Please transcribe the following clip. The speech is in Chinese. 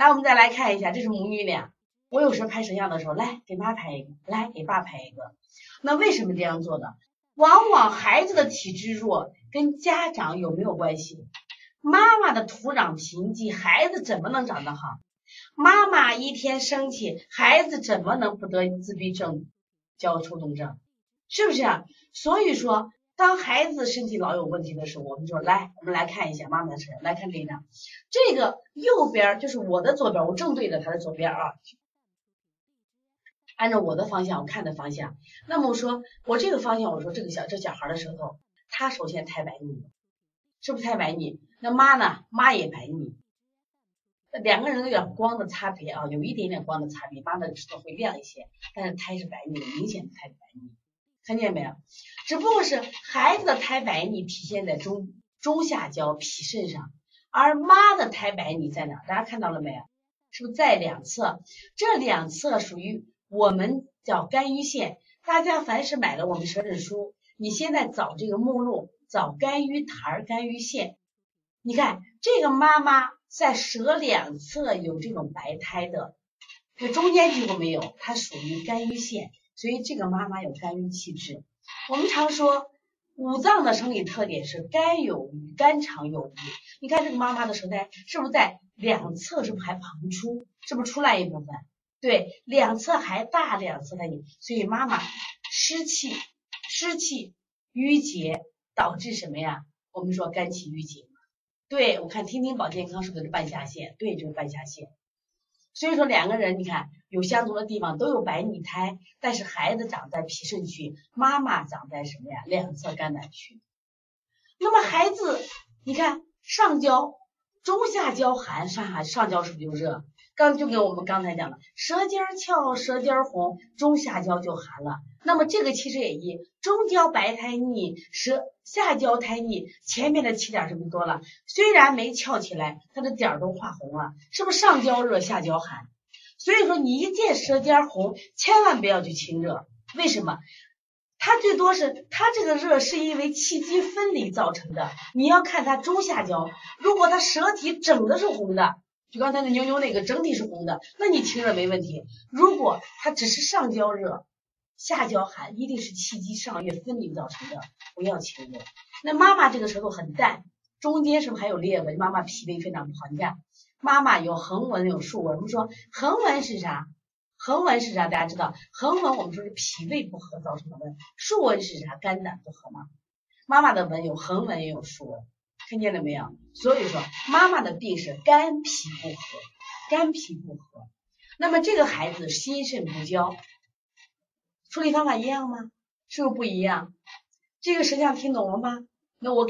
来，我们再来看一下，这是母女俩。我有时候拍摄像的时候，来给妈拍一个，来给爸拍一个。那为什么这样做的？往往孩子的体质弱跟家长有没有关系？妈妈的土壤贫瘠，孩子怎么能长得好？妈妈一天生气，孩子怎么能不得自闭症、焦抽动症？是不是？所以说，当孩子身体老有问题的时候，我们就来，我们来看一下妈妈的身来看这一张，这个右边就是我的左边，我正对着他的左边啊。按照我的方向，我看的方向，那么我说我这个方向，我说这个小这小孩的舌头，他首先太白腻，是不是太白腻？那妈呢？妈也白腻，两个人有点光的差别啊，有一点点光的差别，妈的舌头会亮一些，但是胎是白腻，明显的苔白腻，看见没有？只不过是孩子的胎白腻体现在中中下焦脾肾上，而妈的胎白腻在哪？大家看到了没有？是不是在两侧？这两侧属于。我们叫肝郁线，大家凡是买了我们舌诊书，你现在找这个目录，找肝郁苔、肝郁线，你看这个妈妈在舌两侧有这种白苔的，这中间几乎没有，它属于肝郁线，所以这个妈妈有肝郁气滞。我们常说五脏的生理特点是肝有余，肝常有余。你看这个妈妈的舌苔是不是在两侧，是不是还膨出，是不是出来一部分？对，两侧还大，两侧的你，所以妈妈湿气、湿气郁结导致什么呀？我们说肝气郁结。对，我看听听保健康是不是半下线？对，就是半下线。所以说两个人你看有相同的地方，都有白腻苔，但是孩子长在脾肾区，妈妈长在什么呀？两侧肝胆区。那么孩子，你看上焦、中下焦寒，上下上焦是不是就热？刚就跟我们刚才讲的，舌尖翘，舌尖红，中下焦就寒了。那么这个其实也一，中焦白苔腻，舌下焦苔腻，前面的起点是不是多了？虽然没翘起来，它的点都化红了，是不是上焦热，下焦寒？所以说你一见舌尖红，千万不要去清热。为什么？它最多是它这个热是因为气机分离造成的。你要看它中下焦，如果它舌体整的是红的。就刚才那妞妞那个整体是红的，那你清热没问题。如果它只是上焦热，下焦寒，一定是气机上越分离造成的，不要清热。那妈妈这个舌头很淡，中间是不是还有裂纹？妈妈脾胃非常不好。你看，妈妈有横纹有竖纹。我们说横纹是啥？横纹是啥？大家知道，横纹我们说是脾胃不和造成的纹，竖纹是啥？肝胆不和吗？妈妈的纹有横纹也有竖纹。看见了没有？所以说妈妈的病是肝脾不和，肝脾不和。那么这个孩子心肾不交，处理方法一样吗？是不是不一样？这个实际上听懂了吗？那我。